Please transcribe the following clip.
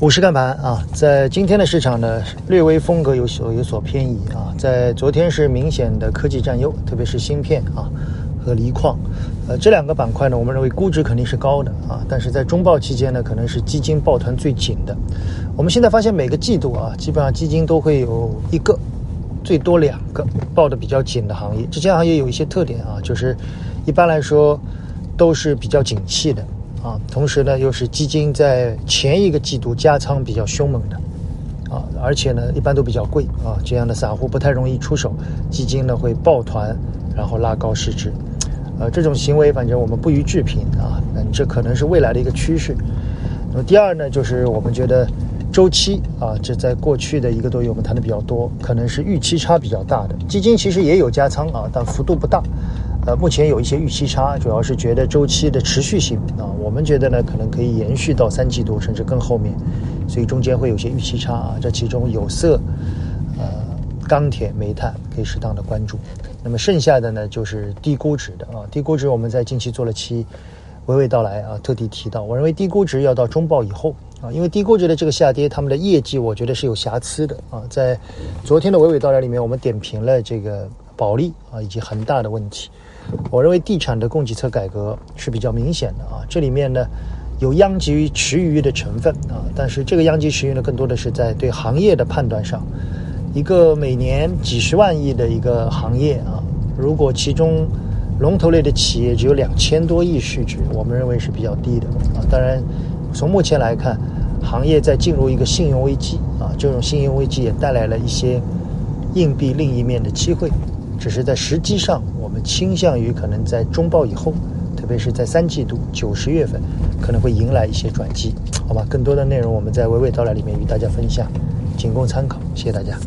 五十看盘啊，在今天的市场呢，略微风格有所有所偏移啊。在昨天是明显的科技占优，特别是芯片啊和锂矿，呃，这两个板块呢，我们认为估值肯定是高的啊。但是在中报期间呢，可能是基金抱团最紧的。我们现在发现每个季度啊，基本上基金都会有一个，最多两个抱的比较紧的行业。这些行业有一些特点啊，就是一般来说都是比较景气的。啊，同时呢，又是基金在前一个季度加仓比较凶猛的，啊，而且呢，一般都比较贵啊，这样的散户不太容易出手，基金呢会抱团，然后拉高市值，呃，这种行为反正我们不予置评啊，嗯，这可能是未来的一个趋势。那么第二呢，就是我们觉得周期啊，这在过去的一个多月我们谈的比较多，可能是预期差比较大的，基金其实也有加仓啊，但幅度不大。呃，目前有一些预期差，主要是觉得周期的持续性啊，我们觉得呢可能可以延续到三季度甚至更后面，所以中间会有些预期差啊。这其中有色、呃钢铁、煤炭可以适当的关注。那么剩下的呢就是低估值的啊，低估值我们在近期做了期娓娓道来啊，特地提到，我认为低估值要到中报以后啊，因为低估值的这个下跌，他们的业绩我觉得是有瑕疵的啊。在昨天的娓娓道来里面，我们点评了这个保利啊以及恒大的问题。我认为地产的供给侧改革是比较明显的啊，这里面呢有殃及池鱼的成分啊，但是这个殃及池鱼呢，更多的是在对行业的判断上。一个每年几十万亿的一个行业啊，如果其中龙头类的企业只有两千多亿市值，我们认为是比较低的啊。当然，从目前来看，行业在进入一个信用危机啊，这种信用危机也带来了一些硬币另一面的机会，只是在实际上。我们倾向于可能在中报以后，特别是在三季度九十月份，可能会迎来一些转机，好吧？更多的内容我们在娓娓道来里面与大家分享，仅供参考。谢谢大家。